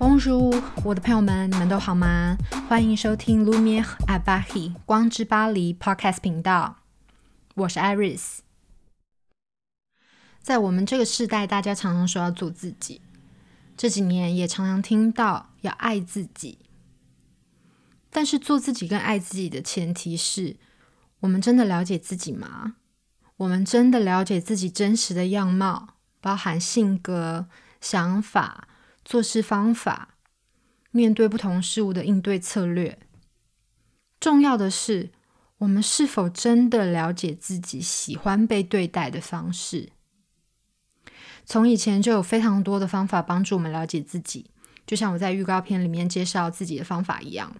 汪叔我的朋友们，你们都好吗？欢迎收听 Lumiere à Paris 光之巴黎 Podcast 频道，我是 Iris。在我们这个时代，大家常常说要做自己，这几年也常常听到要爱自己。但是做自己跟爱自己的前提是，我们真的了解自己吗？我们真的了解自己真实的样貌，包含性格、想法。做事方法，面对不同事物的应对策略。重要的是，我们是否真的了解自己喜欢被对待的方式？从以前就有非常多的方法帮助我们了解自己，就像我在预告片里面介绍自己的方法一样：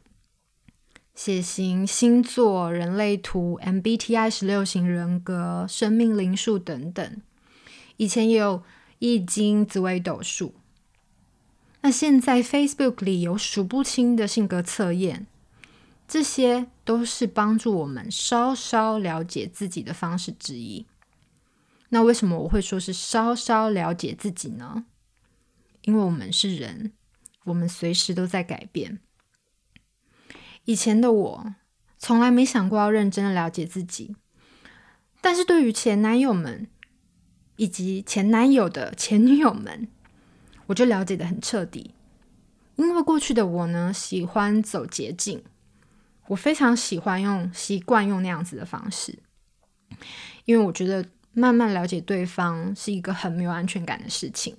血型、星座、人类图、MBTI 十六型人格、生命灵数等等。以前也有易经、紫微斗数。那现在 Facebook 里有数不清的性格测验，这些都是帮助我们稍稍了解自己的方式之一。那为什么我会说是稍稍了解自己呢？因为我们是人，我们随时都在改变。以前的我从来没想过要认真的了解自己，但是对于前男友们以及前男友的前女友们。我就了解得很彻底，因为过去的我呢，喜欢走捷径，我非常喜欢用习惯用那样子的方式，因为我觉得慢慢了解对方是一个很没有安全感的事情，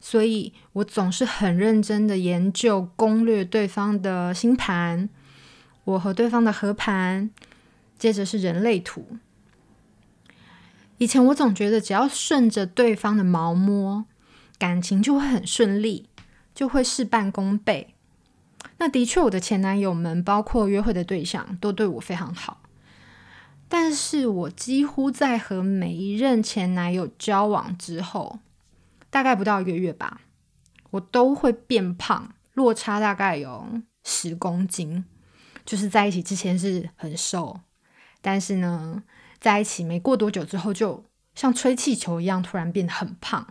所以我总是很认真的研究攻略对方的星盘，我和对方的合盘，接着是人类图。以前我总觉得只要顺着对方的毛摸。感情就会很顺利，就会事半功倍。那的确，我的前男友们，包括约会的对象，都对我非常好。但是我几乎在和每一任前男友交往之后，大概不到一个月吧，我都会变胖，落差大概有十公斤。就是在一起之前是很瘦，但是呢，在一起没过多久之后，就像吹气球一样，突然变得很胖。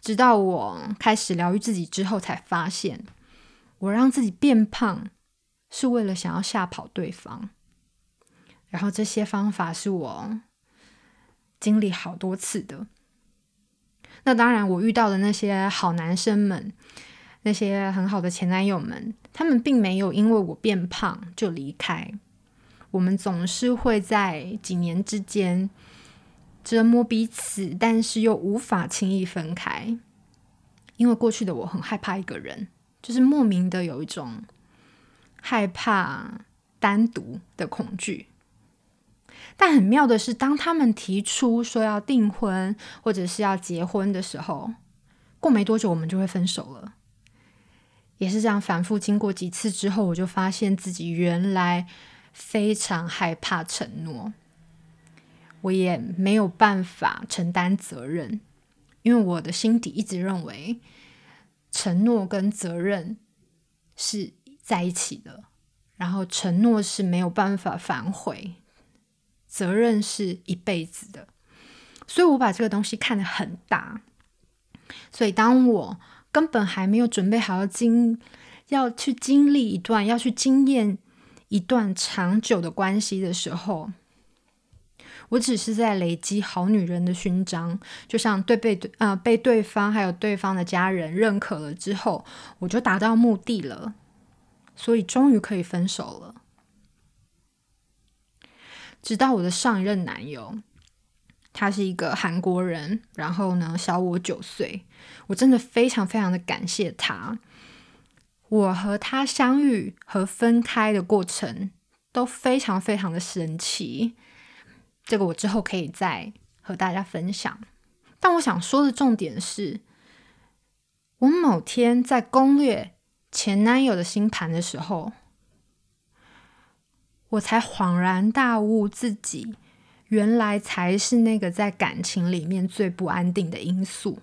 直到我开始疗愈自己之后，才发现我让自己变胖是为了想要吓跑对方。然后这些方法是我经历好多次的。那当然，我遇到的那些好男生们，那些很好的前男友们，他们并没有因为我变胖就离开。我们总是会在几年之间。折磨彼此，但是又无法轻易分开，因为过去的我很害怕一个人，就是莫名的有一种害怕单独的恐惧。但很妙的是，当他们提出说要订婚或者是要结婚的时候，过没多久我们就会分手了。也是这样反复经过几次之后，我就发现自己原来非常害怕承诺。我也没有办法承担责任，因为我的心底一直认为承诺跟责任是在一起的，然后承诺是没有办法反悔，责任是一辈子的，所以我把这个东西看得很大。所以当我根本还没有准备好要经要去经历一段要去经验一段长久的关系的时候。我只是在累积好女人的勋章，就像对被对呃被对方还有对方的家人认可了之后，我就达到目的了，所以终于可以分手了。直到我的上一任男友，他是一个韩国人，然后呢小我九岁，我真的非常非常的感谢他。我和他相遇和分开的过程都非常非常的神奇。这个我之后可以再和大家分享，但我想说的重点是，我某天在攻略前男友的星盘的时候，我才恍然大悟，自己原来才是那个在感情里面最不安定的因素。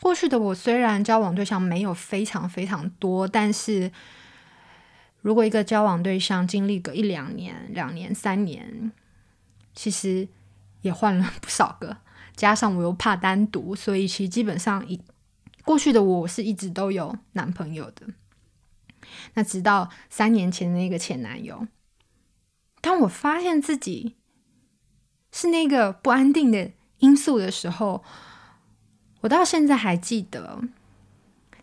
过去的我虽然交往对象没有非常非常多，但是如果一个交往对象经历个一两年、两年、三年。其实也换了不少个，加上我又怕单独，所以其实基本上一过去的我是一直都有男朋友的。那直到三年前的那个前男友，当我发现自己是那个不安定的因素的时候，我到现在还记得，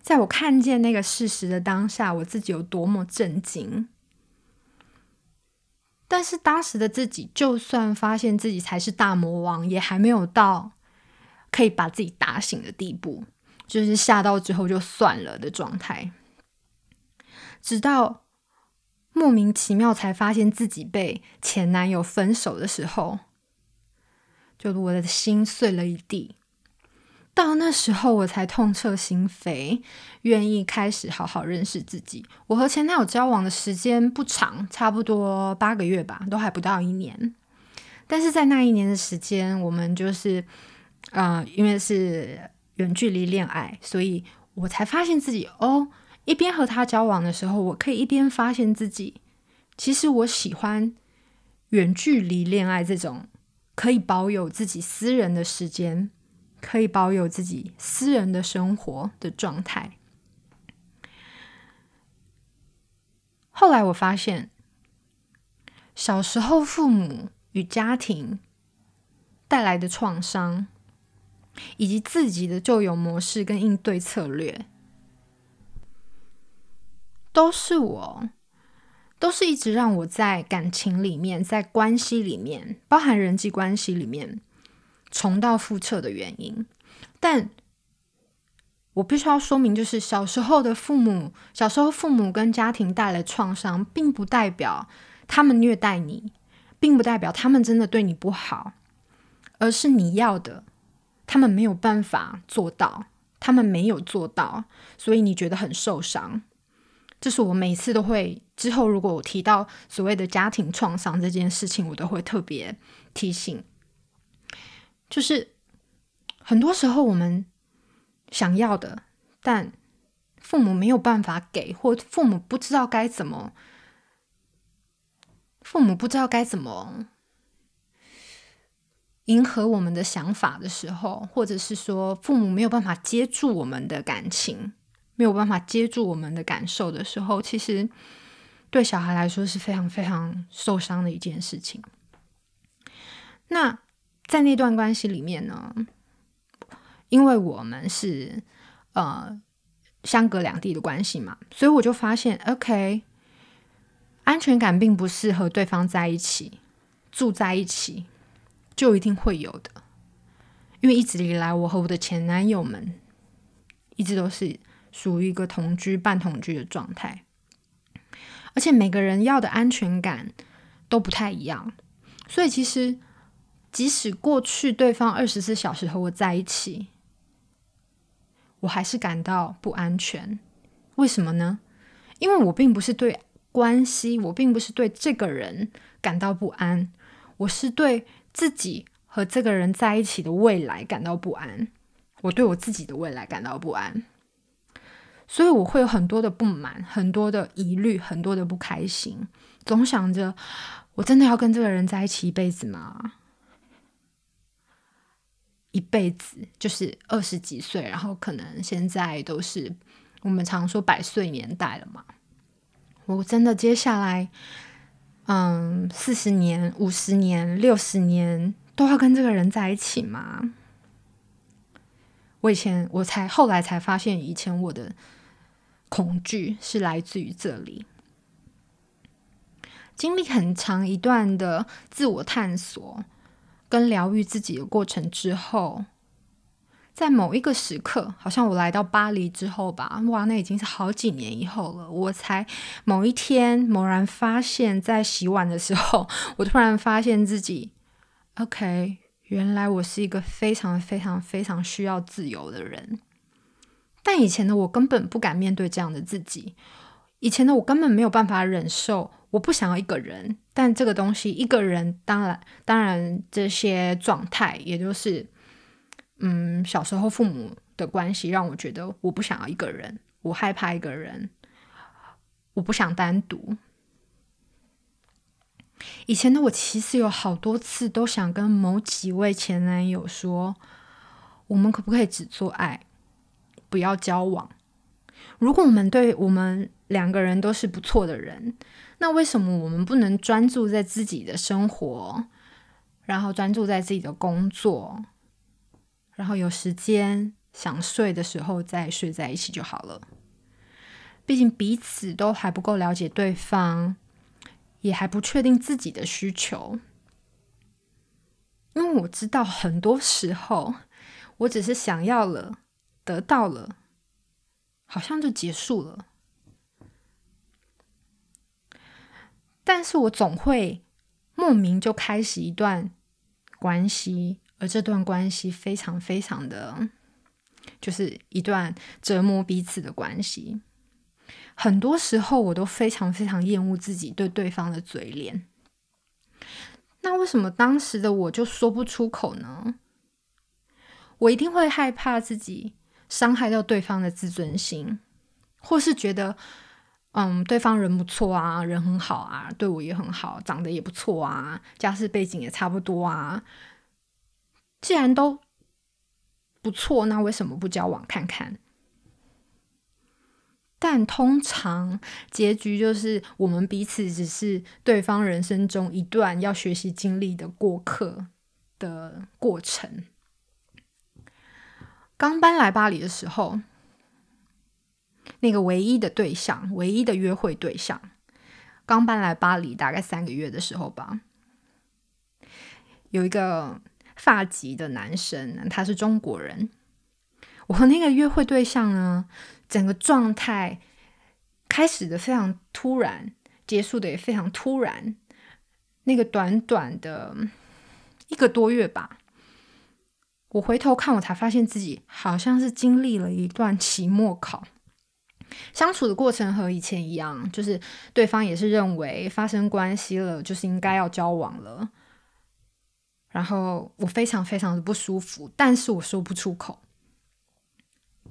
在我看见那个事实的当下，我自己有多么震惊。但是当时的自己，就算发现自己才是大魔王，也还没有到可以把自己打醒的地步，就是吓到之后就算了的状态。直到莫名其妙才发现自己被前男友分手的时候，就我的心碎了一地。到那时候，我才痛彻心扉，愿意开始好好认识自己。我和前男友交往的时间不长，差不多八个月吧，都还不到一年。但是在那一年的时间，我们就是，呃，因为是远距离恋爱，所以我才发现自己哦，一边和他交往的时候，我可以一边发现自己，其实我喜欢远距离恋爱这种可以保有自己私人的时间。可以保有自己私人的生活的状态。后来我发现，小时候父母与家庭带来的创伤，以及自己的旧有模式跟应对策略，都是我，都是一直让我在感情里面，在关系里面，包含人际关系里面。重蹈覆辙的原因，但我必须要说明，就是小时候的父母，小时候父母跟家庭带来创伤，并不代表他们虐待你，并不代表他们真的对你不好，而是你要的，他们没有办法做到，他们没有做到，所以你觉得很受伤。这是我每次都会，之后如果我提到所谓的家庭创伤这件事情，我都会特别提醒。就是很多时候我们想要的，但父母没有办法给，或父母不知道该怎么，父母不知道该怎么迎合我们的想法的时候，或者是说父母没有办法接住我们的感情，没有办法接住我们的感受的时候，其实对小孩来说是非常非常受伤的一件事情。那。在那段关系里面呢，因为我们是呃相隔两地的关系嘛，所以我就发现，OK，安全感并不是和对方在一起住在一起就一定会有的，因为一直以来我和我的前男友们一直都是属于一个同居、半同居的状态，而且每个人要的安全感都不太一样，所以其实。即使过去对方二十四小时和我在一起，我还是感到不安全。为什么呢？因为我并不是对关系，我并不是对这个人感到不安，我是对自己和这个人在一起的未来感到不安。我对我自己的未来感到不安，所以我会有很多的不满，很多的疑虑，很多的不开心，总想着：我真的要跟这个人在一起一辈子吗？一辈子就是二十几岁，然后可能现在都是我们常说百岁年代了嘛。我真的接下来，嗯，四十年、五十年、六十年都要跟这个人在一起吗？我以前我才后来才发现，以前我的恐惧是来自于这里。经历很长一段的自我探索。跟疗愈自己的过程之后，在某一个时刻，好像我来到巴黎之后吧，哇，那已经是好几年以后了。我才某一天猛然发现，在洗碗的时候，我突然发现自己，OK，原来我是一个非常非常非常需要自由的人。但以前的我根本不敢面对这样的自己，以前的我根本没有办法忍受。我不想要一个人，但这个东西，一个人，当然，当然，这些状态，也就是，嗯，小时候父母的关系，让我觉得我不想要一个人，我害怕一个人，我不想单独。以前的我其实有好多次都想跟某几位前男友说，我们可不可以只做爱，不要交往。如果我们对我们两个人都是不错的人，那为什么我们不能专注在自己的生活，然后专注在自己的工作，然后有时间想睡的时候再睡在一起就好了？毕竟彼此都还不够了解对方，也还不确定自己的需求。因为我知道很多时候，我只是想要了，得到了，好像就结束了。但是我总会莫名就开始一段关系，而这段关系非常非常的，就是一段折磨彼此的关系。很多时候，我都非常非常厌恶自己对对方的嘴脸。那为什么当时的我就说不出口呢？我一定会害怕自己伤害到对方的自尊心，或是觉得，嗯，对方人不错啊，人很好啊，对我也很好，长得也不错啊，家世背景也差不多啊。既然都不错，那为什么不交往看看？但通常结局就是我们彼此只是对方人生中一段要学习经历的过客的过程。刚搬来巴黎的时候，那个唯一的对象、唯一的约会对象，刚搬来巴黎大概三个月的时候吧，有一个发籍的男生，他是中国人。我和那个约会对象呢，整个状态开始的非常突然，结束的也非常突然。那个短短的一个多月吧，我回头看，我才发现自己好像是经历了一段期末考。相处的过程和以前一样，就是对方也是认为发生关系了，就是应该要交往了。然后我非常非常的不舒服，但是我说不出口。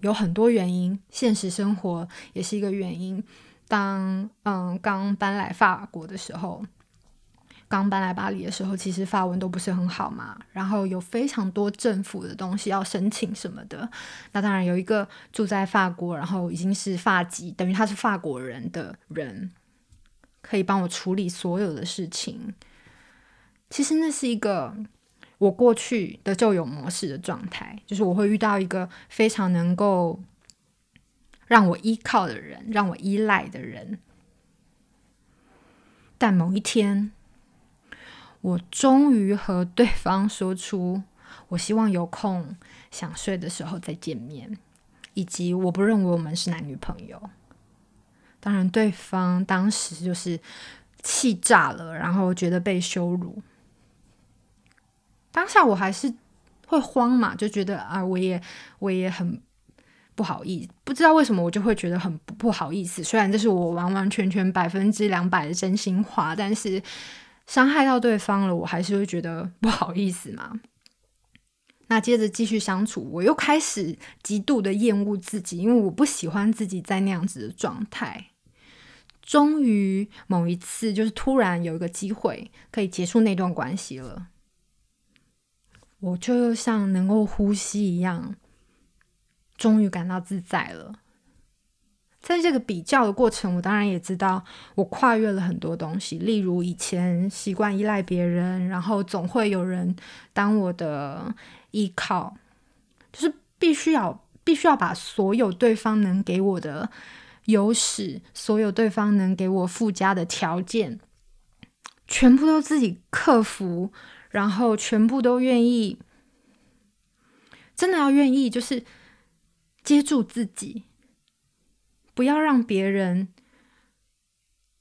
有很多原因，现实生活也是一个原因。当嗯刚搬来法国的时候，刚搬来巴黎的时候，其实法文都不是很好嘛。然后有非常多政府的东西要申请什么的。那当然有一个住在法国，然后已经是法籍，等于他是法国人的人，可以帮我处理所有的事情。其实那是一个。我过去的旧有模式的状态，就是我会遇到一个非常能够让我依靠的人，让我依赖的人。但某一天，我终于和对方说出，我希望有空想睡的时候再见面，以及我不认为我们是男女朋友。当然，对方当时就是气炸了，然后觉得被羞辱。当下我还是会慌嘛，就觉得啊，我也我也很不好意思，不知道为什么我就会觉得很不好意思。虽然这是我完完全全百分之两百的真心话，但是伤害到对方了，我还是会觉得不好意思嘛。那接着继续相处，我又开始极度的厌恶自己，因为我不喜欢自己在那样子的状态。终于某一次，就是突然有一个机会可以结束那段关系了。我就像能够呼吸一样，终于感到自在了。在这个比较的过程，我当然也知道我跨越了很多东西，例如以前习惯依赖别人，然后总会有人当我的依靠，就是必须要必须要把所有对方能给我的优势，所有对方能给我附加的条件，全部都自己克服。然后全部都愿意，真的要愿意，就是接住自己，不要让别人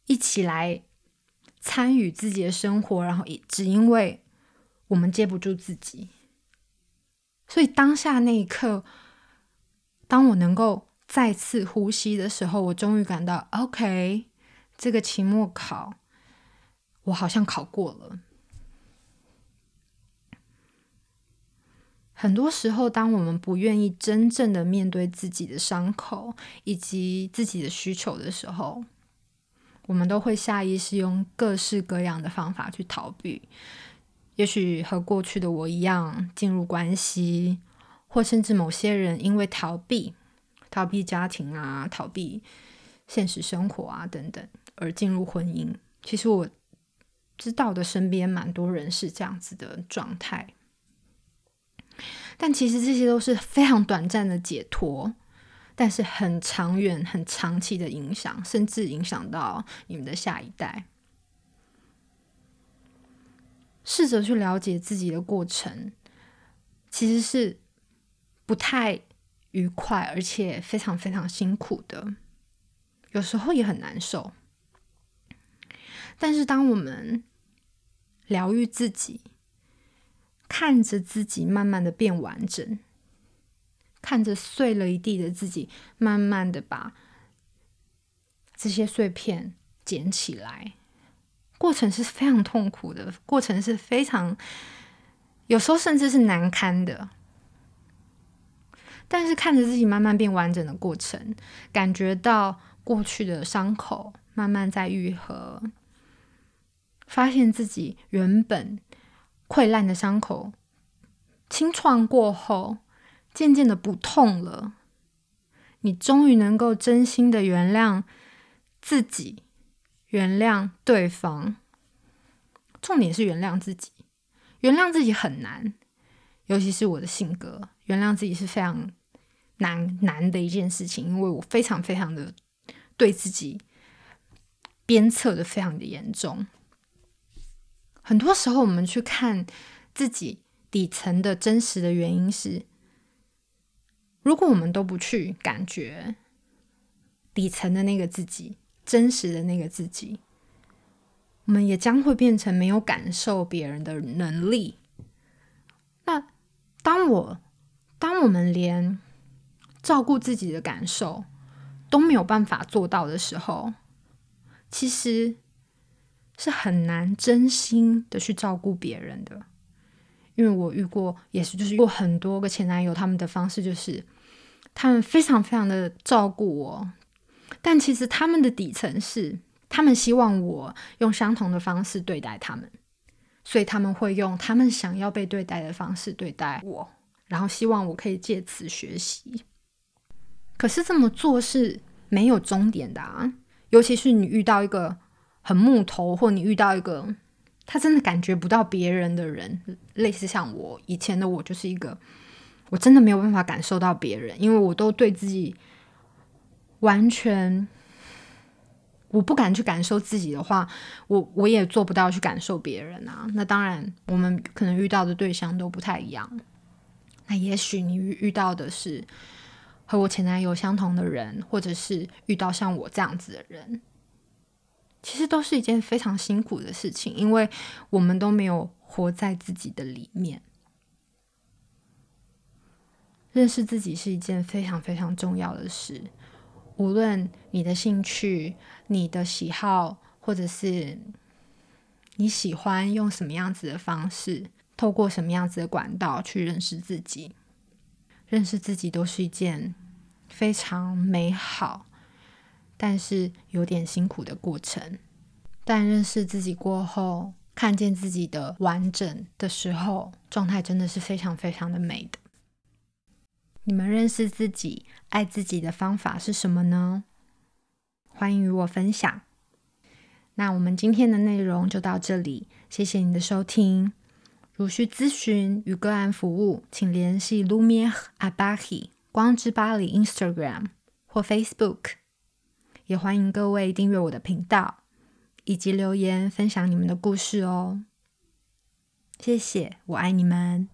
一起来参与自己的生活，然后只因为我们接不住自己。所以当下那一刻，当我能够再次呼吸的时候，我终于感到 OK，这个期末考我好像考过了。很多时候，当我们不愿意真正的面对自己的伤口以及自己的需求的时候，我们都会下意识用各式各样的方法去逃避。也许和过去的我一样，进入关系，或甚至某些人因为逃避逃避家庭啊，逃避现实生活啊等等，而进入婚姻。其实我知道的身边蛮多人是这样子的状态，但其实这些都是非常短暂的解脱，但是很长远、很长期的影响，甚至影响到你们的下一代。试着去了解自己的过程，其实是不太愉快，而且非常非常辛苦的，有时候也很难受。但是，当我们疗愈自己，看着自己慢慢的变完整，看着碎了一地的自己，慢慢的把这些碎片捡起来。过程是非常痛苦的，过程是非常，有时候甚至是难堪的。但是看着自己慢慢变完整的过程，感觉到过去的伤口慢慢在愈合，发现自己原本溃烂的伤口清创过后，渐渐的不痛了。你终于能够真心的原谅自己。原谅对方，重点是原谅自己。原谅自己很难，尤其是我的性格，原谅自己是非常难难的一件事情，因为我非常非常的对自己鞭策的非常的严重。很多时候，我们去看自己底层的真实的原因是，如果我们都不去感觉底层的那个自己。真实的那个自己，我们也将会变成没有感受别人的能力。那当我当我们连照顾自己的感受都没有办法做到的时候，其实是很难真心的去照顾别人的。因为我遇过，也是就是遇过很多个前男友，他们的方式就是他们非常非常的照顾我。但其实他们的底层是，他们希望我用相同的方式对待他们，所以他们会用他们想要被对待的方式对待我，然后希望我可以借此学习。可是这么做是没有终点的啊，尤其是你遇到一个很木头，或你遇到一个他真的感觉不到别人的人，类似像我以前的我，就是一个我真的没有办法感受到别人，因为我都对自己。完全，我不敢去感受自己的话，我我也做不到去感受别人啊。那当然，我们可能遇到的对象都不太一样。那也许你遇遇到的是和我前男友相同的人，或者是遇到像我这样子的人，其实都是一件非常辛苦的事情，因为我们都没有活在自己的里面。认识自己是一件非常非常重要的事。无论你的兴趣、你的喜好，或者是你喜欢用什么样子的方式，透过什么样子的管道去认识自己，认识自己都是一件非常美好，但是有点辛苦的过程。但认识自己过后，看见自己的完整的时候，状态真的是非常非常的美的。你们认识自己、爱自己的方法是什么呢？欢迎与我分享。那我们今天的内容就到这里，谢谢你的收听。如需咨询与个案服务，请联系 Lumiere Abahi 光之巴黎 Instagram 或 Facebook。也欢迎各位订阅我的频道，以及留言分享你们的故事哦。谢谢，我爱你们。